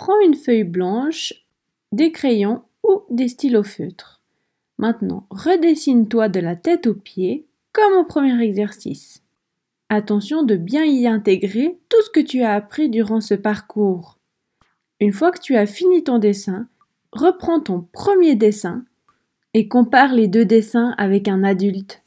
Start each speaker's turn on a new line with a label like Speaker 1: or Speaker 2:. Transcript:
Speaker 1: Prends une feuille blanche, des crayons ou des stylos feutres. Maintenant, redessine-toi de la tête aux pieds, comme au premier exercice. Attention de bien y intégrer tout ce que tu as appris durant ce parcours. Une fois que tu as fini ton dessin, reprends ton premier dessin et compare les deux dessins avec un adulte.